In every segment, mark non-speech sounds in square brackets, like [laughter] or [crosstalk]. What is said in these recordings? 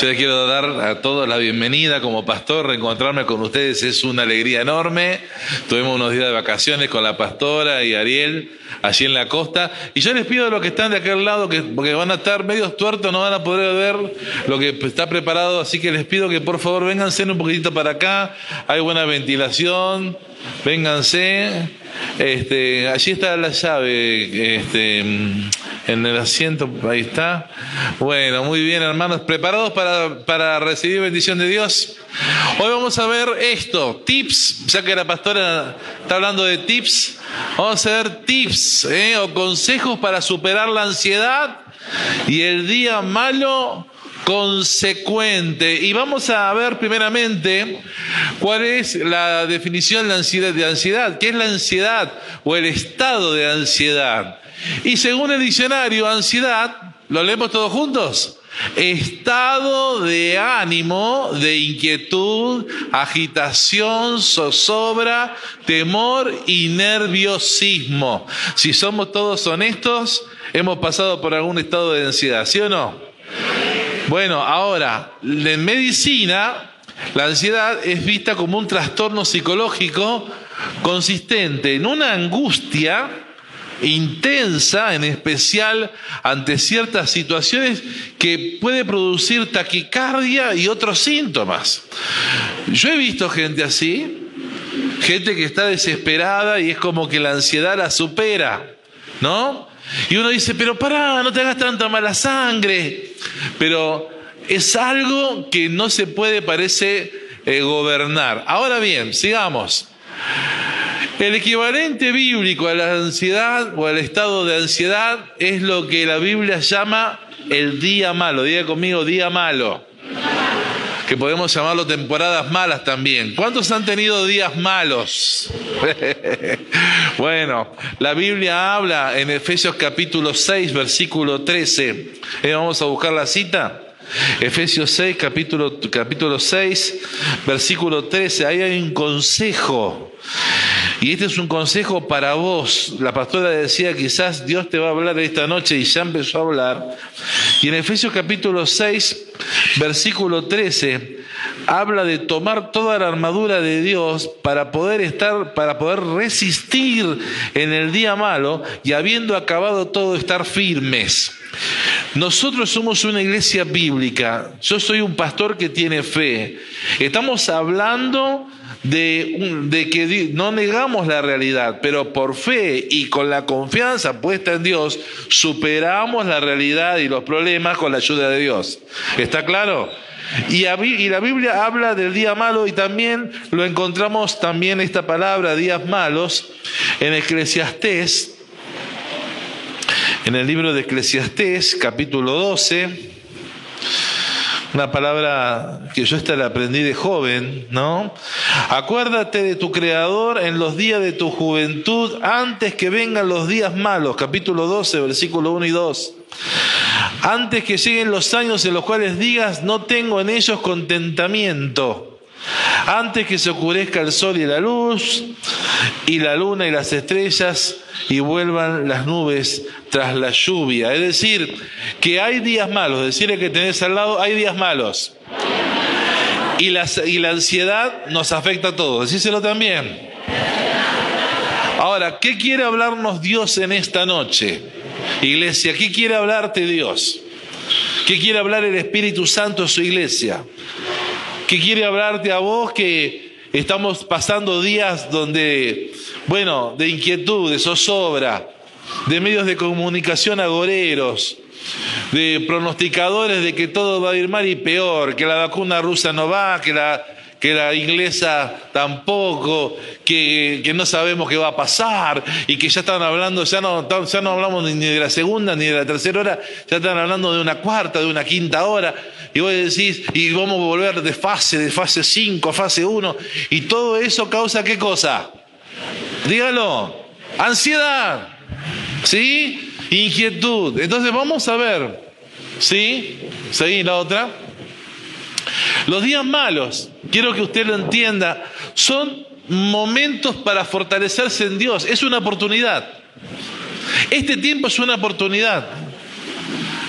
Yo les quiero dar a todos la bienvenida como pastor, reencontrarme con ustedes es una alegría enorme. Tuvimos unos días de vacaciones con la pastora y Ariel allí en la costa. Y yo les pido a los que están de aquel lado, que, porque van a estar medios tuertos, no van a poder ver lo que está preparado, así que les pido que por favor vénganse un poquitito para acá. Hay buena ventilación, vénganse. Este, allí está la llave, este, en el asiento, ahí está. Bueno, muy bien, hermanos, preparados para, para recibir bendición de Dios. Hoy vamos a ver esto, tips, ya que la pastora está hablando de tips, vamos a ver tips ¿eh? o consejos para superar la ansiedad y el día malo consecuente. Y vamos a ver primeramente cuál es la definición de ansiedad, de ansiedad, qué es la ansiedad o el estado de ansiedad. Y según el diccionario, ansiedad, ¿lo leemos todos juntos? Estado de ánimo, de inquietud, agitación, zozobra, temor y nerviosismo. Si somos todos honestos, hemos pasado por algún estado de ansiedad, ¿sí o no? Bueno, ahora, en medicina, la ansiedad es vista como un trastorno psicológico consistente en una angustia intensa, en especial ante ciertas situaciones que puede producir taquicardia y otros síntomas. Yo he visto gente así, gente que está desesperada y es como que la ansiedad la supera, ¿no? Y uno dice, pero pará, no te hagas tanta mala sangre. Pero es algo que no se puede, parece, eh, gobernar. Ahora bien, sigamos. El equivalente bíblico a la ansiedad o al estado de ansiedad es lo que la Biblia llama el día malo. Diga conmigo, día malo. Que podemos llamarlo temporadas malas también. ¿Cuántos han tenido días malos? [laughs] bueno, la Biblia habla en Efesios capítulo 6, versículo 13. Eh, vamos a buscar la cita. Efesios 6, capítulo, capítulo 6, versículo 13. Ahí hay un consejo. Y este es un consejo para vos. La pastora decía, quizás Dios te va a hablar esta noche y ya empezó a hablar. Y en Efesios capítulo 6, versículo 13, habla de tomar toda la armadura de Dios para poder estar, para poder resistir en el día malo y habiendo acabado todo estar firmes. Nosotros somos una iglesia bíblica. Yo soy un pastor que tiene fe. Estamos hablando de, que no negamos la realidad, pero por fe y con la confianza puesta en Dios, superamos la realidad y los problemas con la ayuda de Dios. ¿Está claro? Y, y la Biblia habla del día malo y también lo encontramos también esta palabra, días malos, en Eclesiastés, en el libro de Eclesiastés, capítulo 12. Una palabra que yo esta la aprendí de joven, ¿no? Acuérdate de tu Creador en los días de tu juventud, antes que vengan los días malos. Capítulo 12, versículo 1 y 2. Antes que lleguen los años en los cuales digas, no tengo en ellos contentamiento. Antes que se oscurezca el sol y la luz, y la luna y las estrellas, y vuelvan las nubes tras la lluvia. Es decir, que hay días malos. Decirle que tenés al lado, hay días malos. Y la, y la ansiedad nos afecta a todos. Decíselo también. Ahora, ¿qué quiere hablarnos Dios en esta noche? Iglesia, ¿qué quiere hablarte Dios? ¿Qué quiere hablar el Espíritu Santo a su iglesia? ¿Qué quiere hablarte a vos que estamos pasando días donde, bueno, de inquietud, de zozobra, de medios de comunicación agoreros, de pronosticadores de que todo va a ir mal y peor, que la vacuna rusa no va, que la, que la inglesa tampoco, que, que, no sabemos qué va a pasar y que ya están hablando, ya no, ya no hablamos ni de la segunda ni de la tercera hora, ya están hablando de una cuarta, de una quinta hora. Y vos decís, y vamos a volver de fase, de fase 5 a fase 1. Y todo eso causa qué cosa? Dígalo, ansiedad. ¿Sí? Inquietud. Entonces vamos a ver. ¿Sí? Seguí la otra. Los días malos, quiero que usted lo entienda, son momentos para fortalecerse en Dios. Es una oportunidad. Este tiempo es una oportunidad.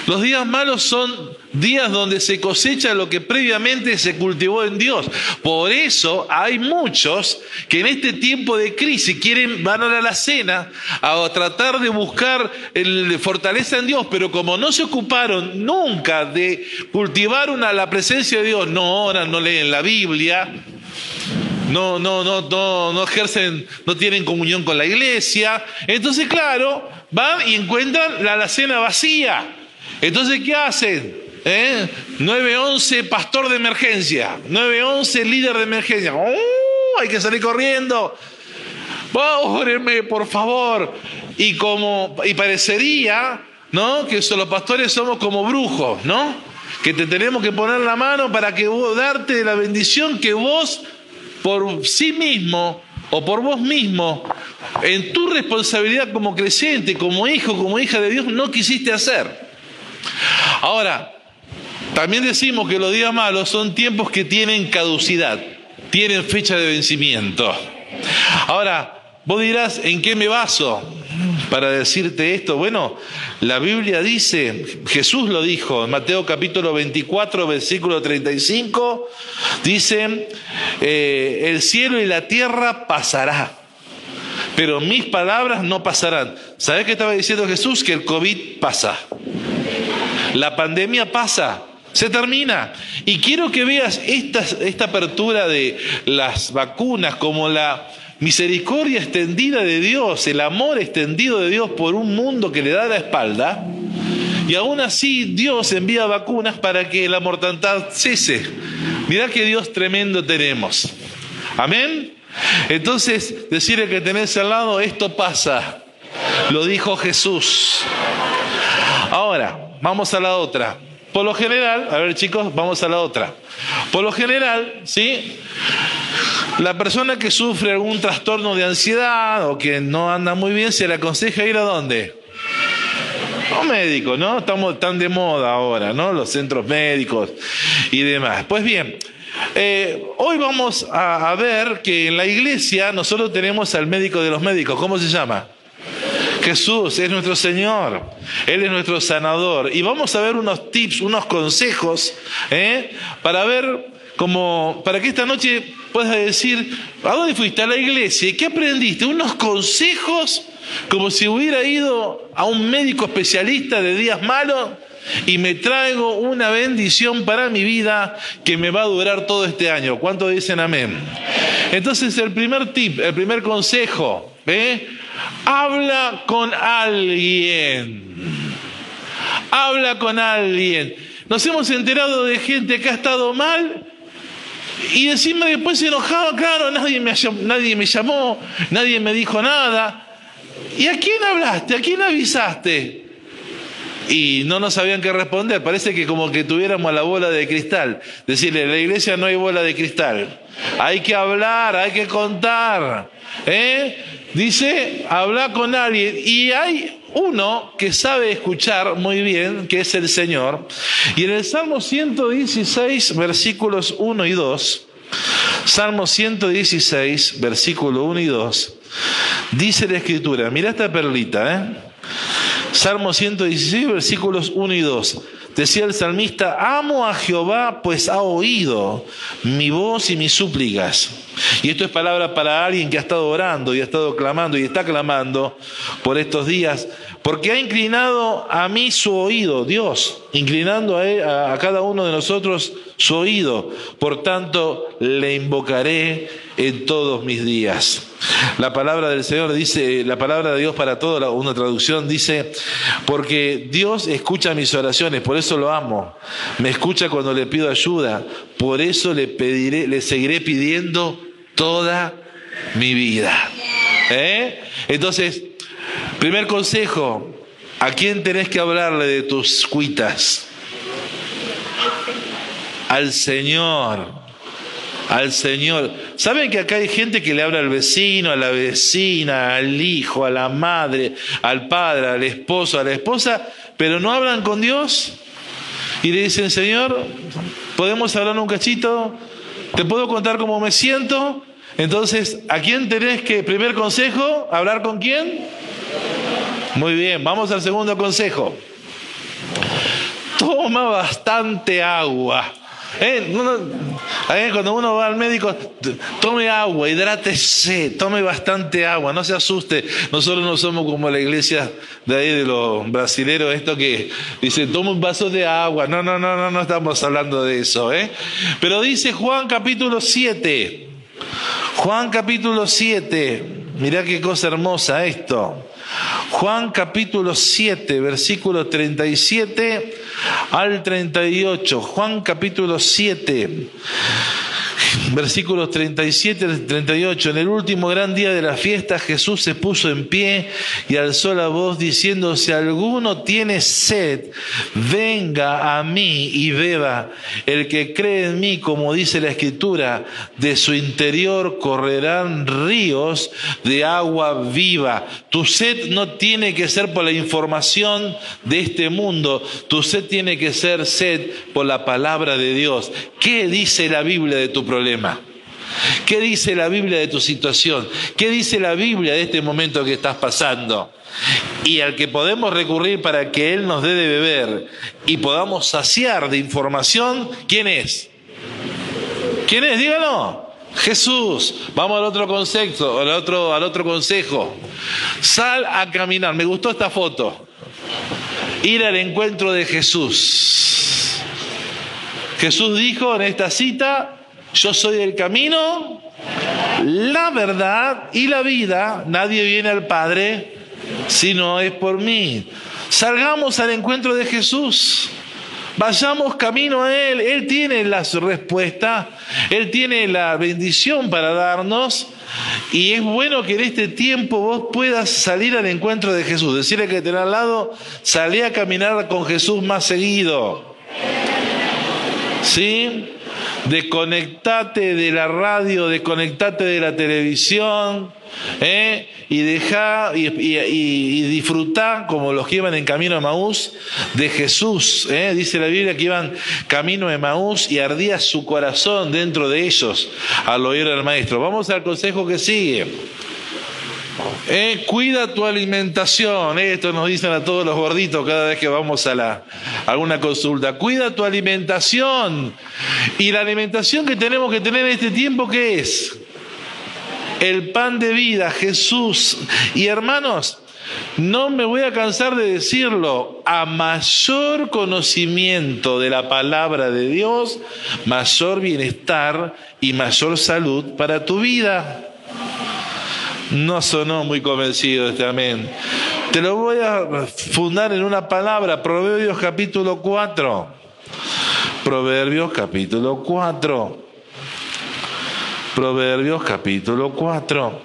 Los días malos son días donde se cosecha lo que previamente se cultivó en Dios. Por eso hay muchos que en este tiempo de crisis quieren, van a la cena a tratar de buscar el, fortaleza en Dios, pero como no se ocuparon nunca de cultivar una, la presencia de Dios, no oran, no leen la Biblia, no, no, no, no, no ejercen, no tienen comunión con la iglesia. Entonces, claro, van y encuentran la alacena vacía. Entonces, ¿qué hacen? ¿Eh? 911 pastor de emergencia, 911 líder de emergencia. ¡Oh! Hay que salir corriendo. Bórrenme, por favor. Y como, y parecería, ¿no? Que los pastores somos como brujos, ¿no? Que te tenemos que poner la mano para que vos, darte la bendición que vos por sí mismo o por vos mismo, en tu responsabilidad como creyente, como hijo, como hija de Dios, no quisiste hacer. Ahora, también decimos que los días malos son tiempos que tienen caducidad, tienen fecha de vencimiento. Ahora, vos dirás, ¿en qué me baso? para decirte esto? Bueno, la Biblia dice, Jesús lo dijo en Mateo capítulo 24, versículo 35, dice, eh, el cielo y la tierra pasará, pero mis palabras no pasarán. ¿Sabes qué estaba diciendo Jesús? Que el COVID pasa. La pandemia pasa, se termina. Y quiero que veas esta, apertura de las vacunas como la misericordia extendida de Dios, el amor extendido de Dios por un mundo que le da la espalda, y aún así Dios envía vacunas para que la mortandad cese. Mirá qué Dios tremendo tenemos. Amén. Entonces, decirle que tenés al lado, esto pasa. Lo dijo Jesús. Ahora, vamos a la otra. Por lo general, a ver chicos, vamos a la otra. Por lo general, ¿sí? La persona que sufre algún trastorno de ansiedad o que no anda muy bien, se le aconseja ir a dónde? A un médico, ¿no? Estamos tan de moda ahora, ¿no? Los centros médicos y demás. Pues bien, eh, hoy vamos a, a ver que en la iglesia nosotros tenemos al médico de los médicos. ¿Cómo se llama? Jesús es nuestro Señor, Él es nuestro sanador. Y vamos a ver unos tips, unos consejos, ¿eh? para ver como, para que esta noche puedas decir, ¿a dónde fuiste? A la iglesia. ¿Y qué aprendiste? Unos consejos como si hubiera ido a un médico especialista de días malos y me traigo una bendición para mi vida que me va a durar todo este año. ¿Cuántos dicen amén? Entonces el primer tip, el primer consejo, ¿eh? Habla con alguien. Habla con alguien. Nos hemos enterado de gente que ha estado mal y encima después se enojaba, claro, nadie me, nadie me llamó, nadie me dijo nada. ¿Y a quién hablaste? ¿A quién avisaste? Y no nos sabían qué responder. Parece que como que tuviéramos la bola de cristal. Decirle, en la iglesia no hay bola de cristal. Hay que hablar, hay que contar. ¿eh? Dice, habla con alguien. Y hay uno que sabe escuchar muy bien, que es el Señor. Y en el Salmo 116, versículos 1 y 2, Salmo 116, versículo 1 y 2, dice la Escritura, mira esta perlita, ¿eh? Salmo 116, versículos 1 y 2. Decía el salmista, amo a Jehová, pues ha oído mi voz y mis súplicas. Y esto es palabra para alguien que ha estado orando y ha estado clamando y está clamando por estos días, porque ha inclinado a mí su oído, Dios, inclinando a, a cada uno de nosotros su oído. Por tanto, le invocaré en todos mis días. La palabra del Señor dice, la palabra de Dios para todo, una traducción dice, porque Dios escucha mis oraciones, por eso lo amo. Me escucha cuando le pido ayuda, por eso le pediré, le seguiré pidiendo toda mi vida. ¿Eh? Entonces, primer consejo, ¿a quién tenés que hablarle de tus cuitas? Al Señor al Señor. ¿Saben que acá hay gente que le habla al vecino, a la vecina, al hijo, a la madre, al padre, al esposo, a la esposa, pero no hablan con Dios? Y le dicen, Señor, ¿podemos hablar un cachito? ¿Te puedo contar cómo me siento? Entonces, ¿a quién tenés que, primer consejo, hablar con quién? Muy bien, vamos al segundo consejo. toma bastante agua. Eh, cuando uno va al médico, tome agua, hidrátese, tome bastante agua, no se asuste. Nosotros no somos como la iglesia de ahí de los brasileros, esto que dice, toma un vaso de agua. No, no, no, no, no estamos hablando de eso. ¿eh? Pero dice Juan capítulo 7, Juan capítulo 7, mirá qué cosa hermosa esto. Juan capítulo 7, versículo 37 al 38. Juan capítulo 7 versículos 37 al 38. En el último gran día de la fiesta Jesús se puso en pie y alzó la voz diciendo, si alguno tiene sed, venga a mí y beba. El que cree en mí, como dice la escritura, de su interior correrán ríos de agua viva. Tu sed no tiene que ser por la información de este mundo, tu sed tiene que ser sed por la palabra de Dios. ¿Qué dice la Biblia de tu problema? ¿Qué dice la Biblia de tu situación? ¿Qué dice la Biblia de este momento que estás pasando? Y al que podemos recurrir para que Él nos dé de beber y podamos saciar de información, ¿quién es? ¿Quién es? Dígalo. Jesús. Vamos al otro concepto, al otro, al otro consejo. Sal a caminar. Me gustó esta foto. Ir al encuentro de Jesús. Jesús dijo en esta cita, yo soy el camino, la verdad y la vida. Nadie viene al Padre si no es por mí. Salgamos al encuentro de Jesús. Vayamos camino a Él. Él tiene la respuesta. Él tiene la bendición para darnos. Y es bueno que en este tiempo vos puedas salir al encuentro de Jesús. Decirle que te al lado, salí a caminar con Jesús más seguido. ¿Sí? Desconectate de la radio, desconectate de la televisión, ¿eh? y deja y, y, como los que iban en camino a Maús de Jesús. ¿eh? Dice la Biblia que iban camino a Maús y ardía su corazón dentro de ellos al oír al maestro. Vamos al consejo que sigue. Eh, cuida tu alimentación. Esto nos dicen a todos los gorditos cada vez que vamos a, la, alguna consulta. Cuida tu alimentación. Y la alimentación que tenemos que tener en este tiempo, ¿qué es? El pan de vida, Jesús. Y hermanos, no me voy a cansar de decirlo, a mayor conocimiento de la palabra de Dios, mayor bienestar y mayor salud para tu vida. No sonó muy convencido este amén. Te lo voy a fundar en una palabra, Proverbios capítulo 4. Proverbios capítulo 4. Proverbios capítulo 4.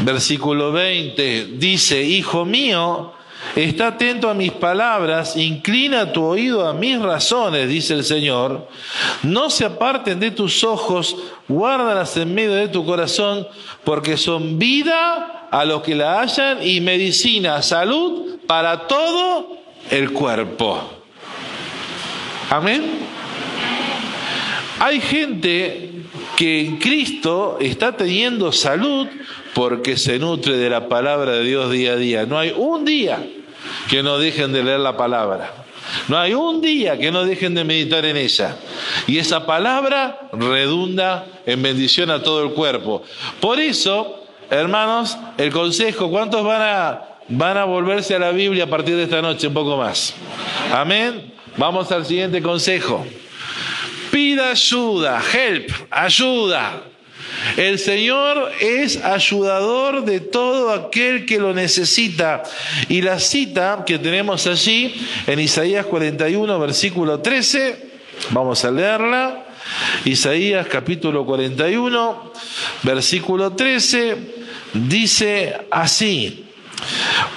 Versículo 20 dice, Hijo mío, Está atento a mis palabras, inclina tu oído a mis razones, dice el Señor. No se aparten de tus ojos, guárdalas en medio de tu corazón, porque son vida a los que la hallan y medicina, salud para todo el cuerpo. Amén. Hay gente que en Cristo está teniendo salud porque se nutre de la palabra de Dios día a día. No hay un día que no dejen de leer la palabra. No hay un día que no dejen de meditar en ella. Y esa palabra redunda en bendición a todo el cuerpo. Por eso, hermanos, el consejo, ¿cuántos van a, van a volverse a la Biblia a partir de esta noche un poco más? Amén. Vamos al siguiente consejo. Pida ayuda, help, ayuda. El Señor es ayudador de todo aquel que lo necesita. Y la cita que tenemos allí en Isaías 41, versículo 13, vamos a leerla. Isaías capítulo 41, versículo 13, dice así,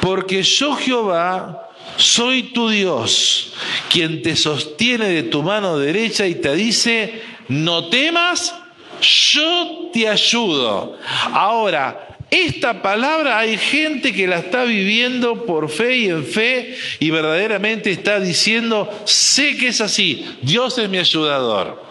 porque yo Jehová soy tu Dios, quien te sostiene de tu mano derecha y te dice, no temas, yo te ayudo. Ahora, esta palabra hay gente que la está viviendo por fe y en fe y verdaderamente está diciendo, sé que es así, Dios es mi ayudador.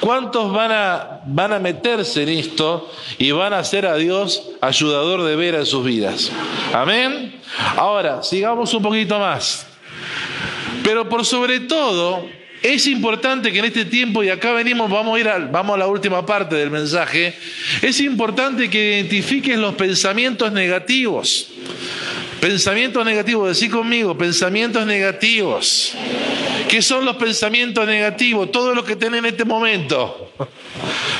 ¿Cuántos van a, van a meterse en esto y van a ser a Dios ayudador de ver en sus vidas? Amén. Ahora, sigamos un poquito más. Pero por sobre todo, es importante que en este tiempo, y acá venimos, vamos a ir a, vamos a la última parte del mensaje, es importante que identifiques los pensamientos negativos. Pensamientos negativos, decí conmigo, pensamientos negativos. ¿Qué son los pensamientos negativos? Todo lo que tenés en este momento.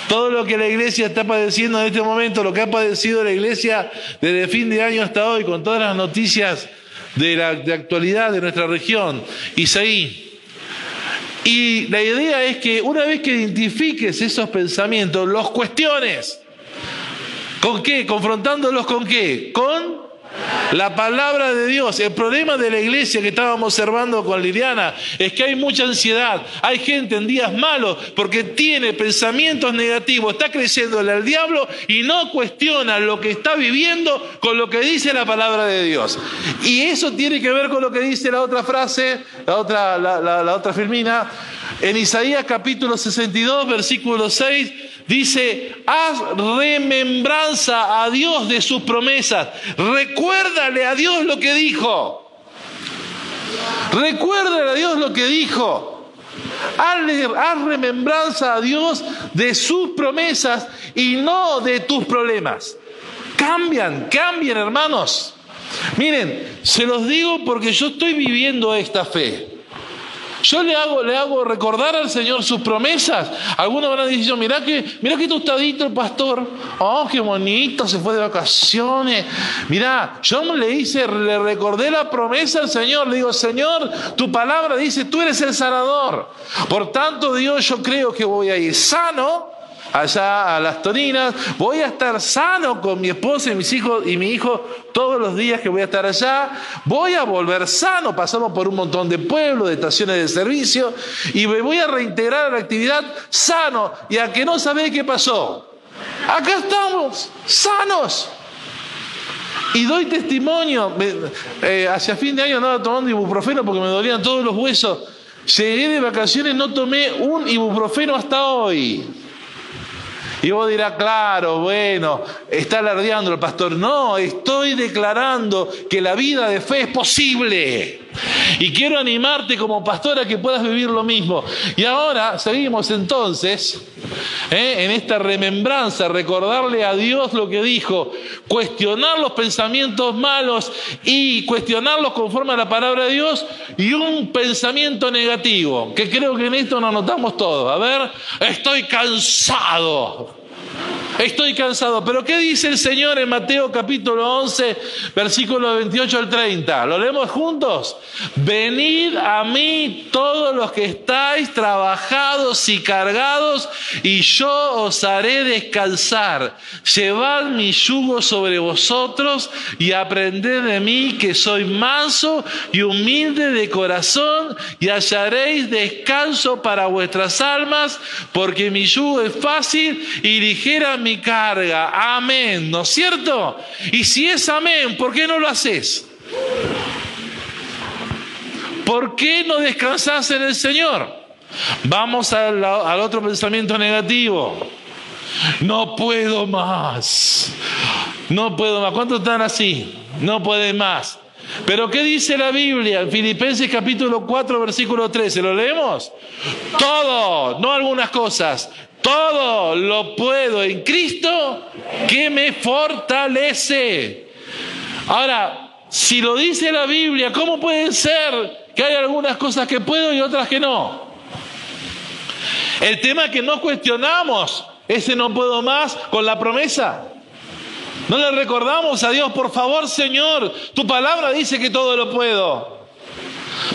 Todo lo que la iglesia está padeciendo en este momento, lo que ha padecido la iglesia desde fin de año hasta hoy, con todas las noticias de la de actualidad de nuestra región. Isaí. Y la idea es que una vez que identifiques esos pensamientos, los cuestiones. ¿Con qué? ¿Confrontándolos con qué? Con la palabra de Dios, el problema de la iglesia que estábamos observando con Liliana es que hay mucha ansiedad, hay gente en días malos porque tiene pensamientos negativos, está creciéndole al diablo y no cuestiona lo que está viviendo con lo que dice la palabra de Dios. Y eso tiene que ver con lo que dice la otra frase, la otra, la, la otra filmina, en Isaías capítulo 62, versículo 6 Dice, haz remembranza a Dios de sus promesas. Recuérdale a Dios lo que dijo. Recuérdale a Dios lo que dijo. haz remembranza a Dios de sus promesas y no de tus problemas. Cambian, cambian hermanos. Miren, se los digo porque yo estoy viviendo esta fe. Yo le hago, le hago recordar al Señor sus promesas. Algunos van a decir, mira que, mira que tostadito el pastor. Oh, qué bonito, se fue de vacaciones. Mira, yo le hice, le recordé la promesa al Señor. Le digo, Señor, tu palabra dice, tú eres el sanador. Por tanto, Dios, yo creo que voy a ir sano allá a las Torinas, voy a estar sano con mi esposa y mis hijos y mi hijo todos los días que voy a estar allá, voy a volver sano, pasamos por un montón de pueblos, de estaciones de servicio y me voy a reintegrar a la actividad sano y a que no sabe qué pasó. Acá estamos, sanos. Y doy testimonio, eh, hacia fin de año andaba tomando ibuprofeno porque me dolían todos los huesos. Llegué de vacaciones, no tomé un ibuprofeno hasta hoy. Y vos dirás, claro, bueno, está alardeando el pastor. No, estoy declarando que la vida de fe es posible. Y quiero animarte como pastor a que puedas vivir lo mismo. Y ahora seguimos entonces ¿eh? en esta remembranza, recordarle a Dios lo que dijo, cuestionar los pensamientos malos y cuestionarlos conforme a la palabra de Dios y un pensamiento negativo, que creo que en esto nos notamos todos. A ver, estoy cansado. Estoy cansado. Pero ¿qué dice el Señor en Mateo capítulo 11, versículo 28 al 30? ¿Lo leemos juntos? Venid a mí todos los que estáis trabajados y cargados, y yo os haré descansar. Llevad mi yugo sobre vosotros y aprended de mí que soy manso y humilde de corazón, y hallaréis descanso para vuestras almas, porque mi yugo es fácil y ligera mi carga. Amén, ¿no es cierto? Y si es amén, ¿por qué no lo haces? ¿Por qué no descansas en el Señor? Vamos al, otro pensamiento negativo. No puedo más. No puedo más. ¿Cuántos están así? No pueden más. Pero ¿qué dice la Biblia? En Filipenses capítulo 4, versículo 13. ¿Lo leemos? Todo, no algunas cosas. Todo lo puedo en Cristo que me fortalece. Ahora, si lo dice la Biblia, ¿cómo puede ser que hay algunas cosas que puedo y otras que no? El tema que no cuestionamos, ese no puedo más con la promesa. No le recordamos a Dios, por favor, Señor, tu palabra dice que todo lo puedo.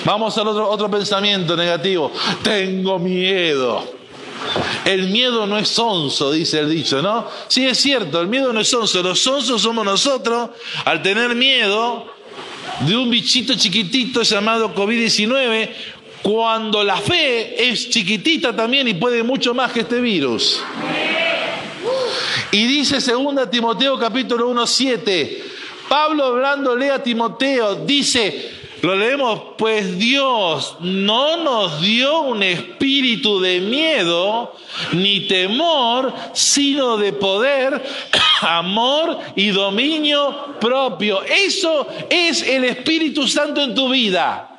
Vamos al otro, otro pensamiento negativo. Tengo miedo. El miedo no es sonso, dice el dicho, ¿no? Sí, es cierto, el miedo no es sonso. Los sonsos somos nosotros al tener miedo de un bichito chiquitito llamado COVID-19, cuando la fe es chiquitita también y puede mucho más que este virus. Y dice 2 Timoteo capítulo 1, 7, Pablo hablándole a Timoteo, dice, lo leemos, pues Dios no nos dio un espíritu de miedo ni temor, sino de poder, [coughs] amor y dominio propio. Eso es el Espíritu Santo en tu vida.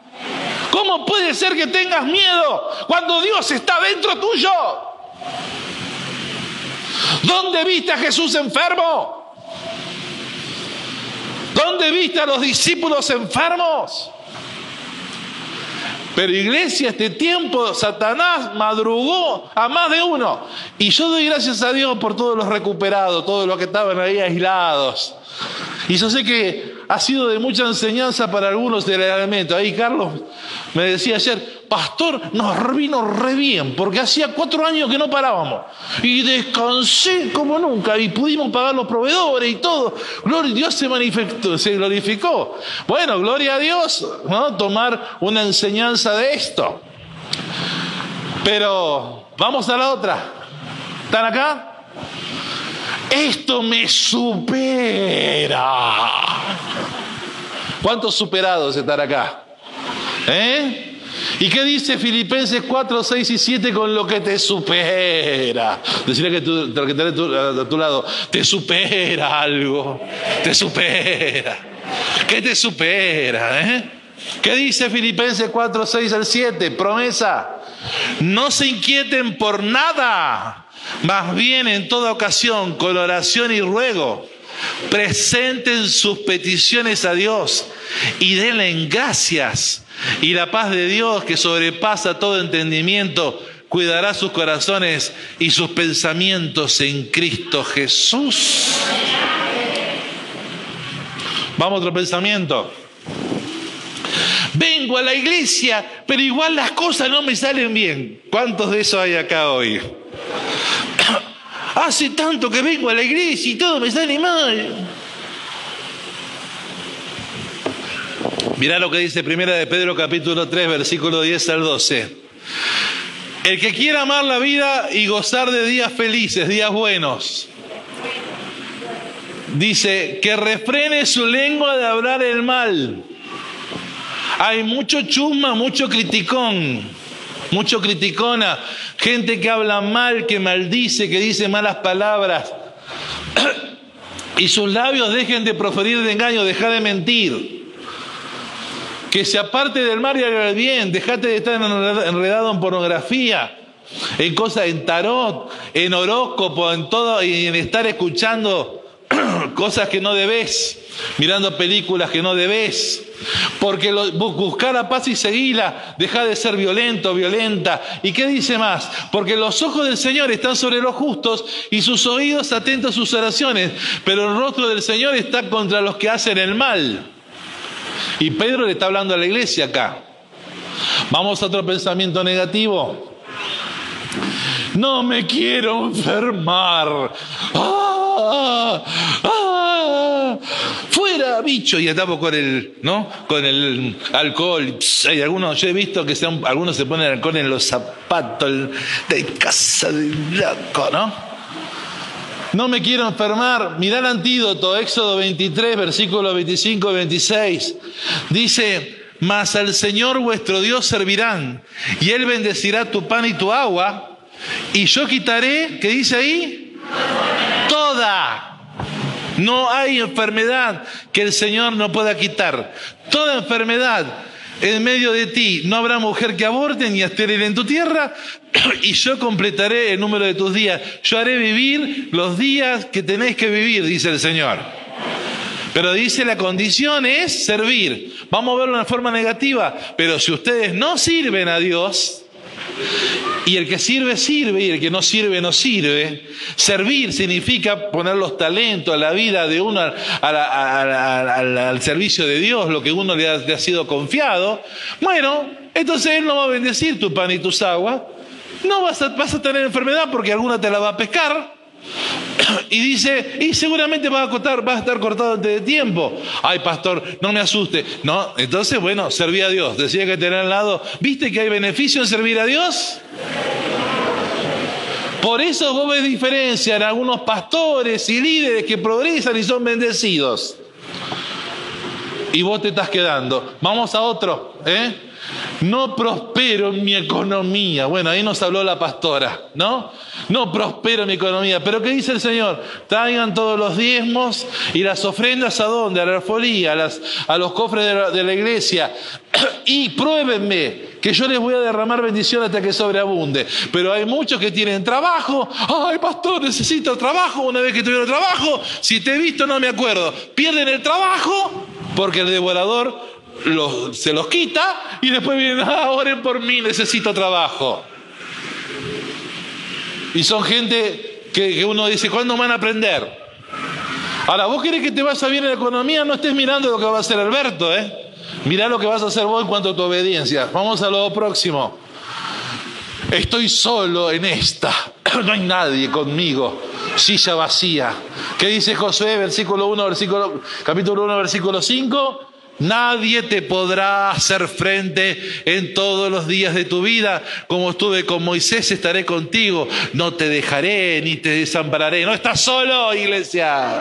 ¿Cómo puede ser que tengas miedo cuando Dios está dentro tuyo? ¿Dónde viste a Jesús enfermo? ¿Dónde viste a los discípulos enfermos? Pero iglesia, este tiempo Satanás madrugó a más de uno. Y yo doy gracias a Dios por todos los recuperados, todos los que estaban ahí aislados. Y yo sé que ha sido de mucha enseñanza para algunos del elemento. Ahí Carlos me decía ayer, pastor, nos vino re bien, porque hacía cuatro años que no parábamos. Y descansé como nunca, y pudimos pagar los proveedores y todo. Gloria a Dios se manifestó, se glorificó. Bueno, gloria a Dios, ¿no? Tomar una enseñanza de esto. Pero vamos a la otra. ¿Están acá? Esto me supera. ¿Cuántos superados están acá? ¿Eh? ¿Y qué dice Filipenses 4, 6 y 7 con lo que te supera? Decirle que, tú, que tenés a tu lado, te supera algo, te supera. ¿Qué te supera? Eh? ¿Qué dice Filipenses 4, 6 al 7? Promesa. No se inquieten por nada, más bien en toda ocasión, con oración y ruego, presenten sus peticiones a Dios y denle gracias y la paz de Dios que sobrepasa todo entendimiento cuidará sus corazones y sus pensamientos en Cristo Jesús. Vamos a otro pensamiento. Vengo a la iglesia, pero igual las cosas no me salen bien. ¿Cuántos de eso hay acá hoy? [coughs] Hace tanto que vengo a la iglesia y todo me sale mal. Mirá lo que dice Primera de Pedro capítulo 3, versículo 10 al 12. El que quiera amar la vida y gozar de días felices, días buenos, dice que refrene su lengua de hablar el mal. Hay mucho chusma, mucho criticón, mucho criticona, gente que habla mal, que maldice, que dice malas palabras. [clears throat] y sus labios dejen de proferir de engaño, dejar de mentir que se aparte del mal y haga el bien, dejate de estar enredado en pornografía, en cosas, en tarot, en horóscopo, en todo, y en estar escuchando [clears throat] cosas que no debes, mirando películas que no debes. Porque buscar la paz y seguirla, deja de ser violento, violenta. ¿Y qué dice más? Porque los ojos del Señor están sobre los justos y sus oídos atentos a sus oraciones, pero el rostro del Señor está contra los que hacen el mal. Y Pedro le está hablando a la iglesia acá. Vamos a otro pensamiento negativo. No me quiero enfermar. ¡Ah! ¡Ah! Fuera, bicho. Y estamos con el, ¿no? Con el alcohol. hay algunos, yo he visto que sean, algunos se ponen alcohol en los zapatos de casa de blanco, ¿no? No me quiero enfermar. Mirá el antídoto, Éxodo 23, versículo 25 y 26. Dice, mas al Señor vuestro Dios servirán, y Él bendecirá tu pan y tu agua, y yo quitaré, ¿qué dice ahí? Toda. No hay enfermedad que el Señor no pueda quitar. Toda enfermedad en medio de ti no habrá mujer que aborte ni estéril en tu tierra, [clears throat] y yo completaré el número de tus días. Yo haré vivir los días que tenéis que vivir, dice el Señor. Pero dice la condición es servir. Vamos a verlo de forma negativa, pero si ustedes no sirven a Dios, y el que sirve, sirve, y el que no sirve, no sirve. Servir significa poner los talentos, la vida de uno al, servicio de Dios, lo que uno le ha, sido confiado. Bueno, entonces Él no va a bendecir tu pan y tus aguas. No vas a tener enfermedad porque alguna te la va a pescar. Y dice, y seguramente vas a, cortar, vas a estar cortado antes de tiempo. Ay, pastor, no me asuste. No, entonces, bueno, serví a Dios. Decía que tener al lado, ¿viste que hay beneficio en servir a Dios? Por eso vos ves diferencia en algunos pastores y líderes que progresan y son bendecidos. Y vos te estás quedando. Vamos a otro, ¿eh? No prospero en mi economía. Bueno, ahí nos habló la pastora, ¿no? No prospero en mi economía. Pero ¿qué dice el Señor? Traigan todos los diezmos y las ofrendas a dónde? A la alfolía, a, los cofres de la, de la iglesia. [clears throat] y pruébenme que yo les voy a derramar bendición hasta que sobreabunde. Pero hay muchos que tienen trabajo. Ay, pastor, necesito trabajo. Una vez que tuvieron trabajo, si te he visto no me acuerdo. Pierden el trabajo porque el devorador se los quita y después vienen, ah, oren por mí, necesito trabajo. Y son gente que, uno dice, ¿cuándo van a aprender? Ahora, vos querés que te vaya bien en la economía, no estés mirando lo que va a hacer Alberto, ¿eh? Mirá lo que vas a hacer vos en cuanto a tu obediencia. Vamos a lo próximo. Estoy solo en esta. [clears throat] No hay nadie conmigo. Silla vacía. ¿Qué dice Josué, versículo 1, versículo, capítulo 1, versículo 5? Nadie te podrá hacer frente en todos los días de tu vida. Como estuve con Moisés, estaré contigo. No te dejaré ni te desampararé. No estás solo, iglesia.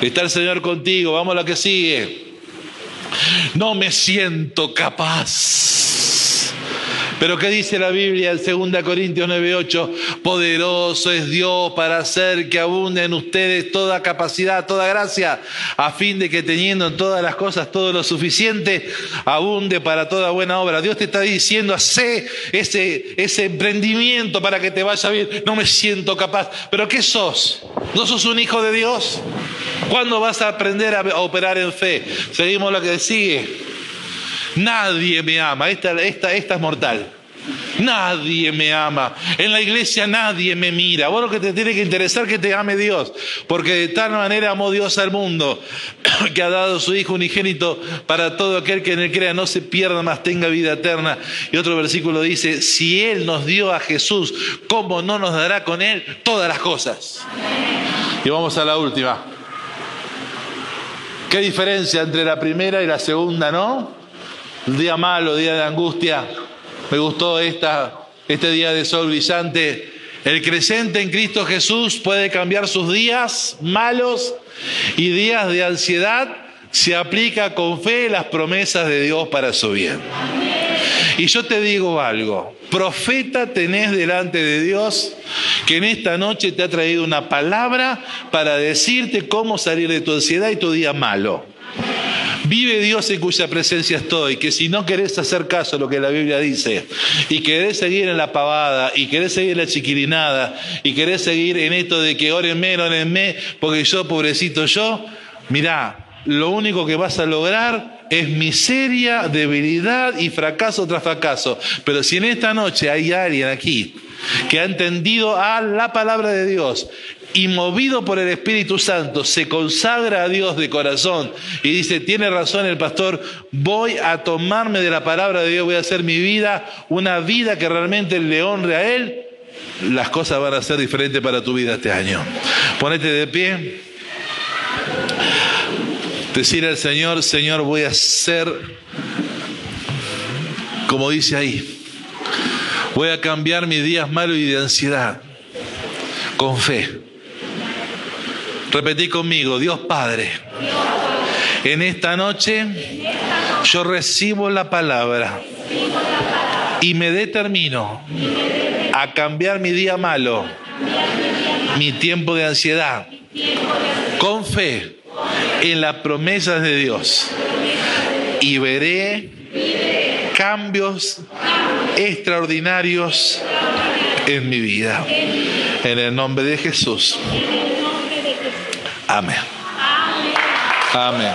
Está el Señor contigo. Vamos a lo que sigue. No me siento capaz. Pero ¿qué dice la Biblia en 2 Corintios 9:8? Poderoso es Dios para hacer que abunde en ustedes toda capacidad, toda gracia, a fin de que teniendo en todas las cosas todo lo suficiente, abunde para toda buena obra. Dios te está diciendo, hace ese, ese emprendimiento para que te vaya bien. No me siento capaz. ¿Pero qué sos? ¿No sos un hijo de Dios? ¿Cuándo vas a aprender a operar en fe? Seguimos lo que sigue. Nadie me ama. Esta, esta, esta es mortal. Nadie me ama. En la iglesia nadie me mira. Vos lo que te tiene que interesar es que te ame Dios. Porque de tal manera amó Dios al mundo [coughs] que ha dado su Hijo unigénito para todo aquel que en él crea no se pierda más, tenga vida eterna. Y otro versículo dice, si Él nos dio a Jesús, ¿cómo no nos dará con Él todas las cosas? Y vamos a la última. ¿Qué diferencia entre la primera y la segunda, no? Día malo, día de angustia. Me gustó esta, este día de sol brillante. El creyente en Cristo Jesús puede cambiar sus días malos y días de ansiedad si aplica con fe las promesas de Dios para su bien. Y yo te digo algo, profeta tenés delante de Dios que en esta noche te ha traído una palabra para decirte cómo salir de tu ansiedad y tu día malo. Vive Dios en cuya presencia estoy, que si no querés hacer caso a lo que la Biblia dice, y querés seguir en la pavada, y querés seguir en la chiquirinada, y querés seguir en esto de que órenme, órenme, porque yo, pobrecito yo, mirá, lo único que vas a lograr es miseria, debilidad y fracaso tras fracaso. Pero si en esta noche hay alguien aquí que ha entendido a la palabra de Dios y movido por el Espíritu Santo se consagra a Dios de corazón y dice, tiene razón el pastor, voy a tomarme de la palabra de Dios, voy a hacer mi vida una vida que realmente le honre a Él, las cosas van a ser diferentes para tu vida este año. Ponete de pie. Decir al Señor, Señor, voy a ser, como dice ahí, voy a cambiar mis días malos y de ansiedad con fe. Repetí conmigo, Dios Padre, en esta noche yo recibo la palabra y me determino a cambiar mi día malo, mi tiempo de ansiedad, con fe en las promesas de Dios y veré cambios extraordinarios en mi vida. En el nombre de Jesús. Amén. Amén.